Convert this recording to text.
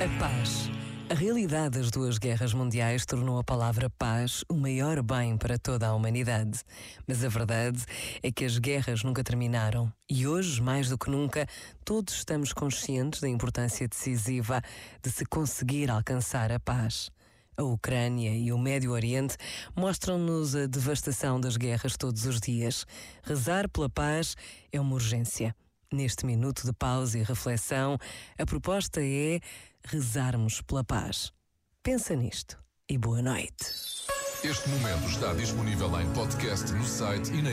A paz. A realidade das duas guerras mundiais tornou a palavra paz o maior bem para toda a humanidade. Mas a verdade é que as guerras nunca terminaram e hoje, mais do que nunca, todos estamos conscientes da importância decisiva de se conseguir alcançar a paz. A Ucrânia e o Médio Oriente mostram-nos a devastação das guerras todos os dias. Rezar pela paz é uma urgência. Neste minuto de pausa e reflexão, a proposta é rezarmos pela paz. Pensa nisto e boa noite. Este momento está disponível em podcast no site e na.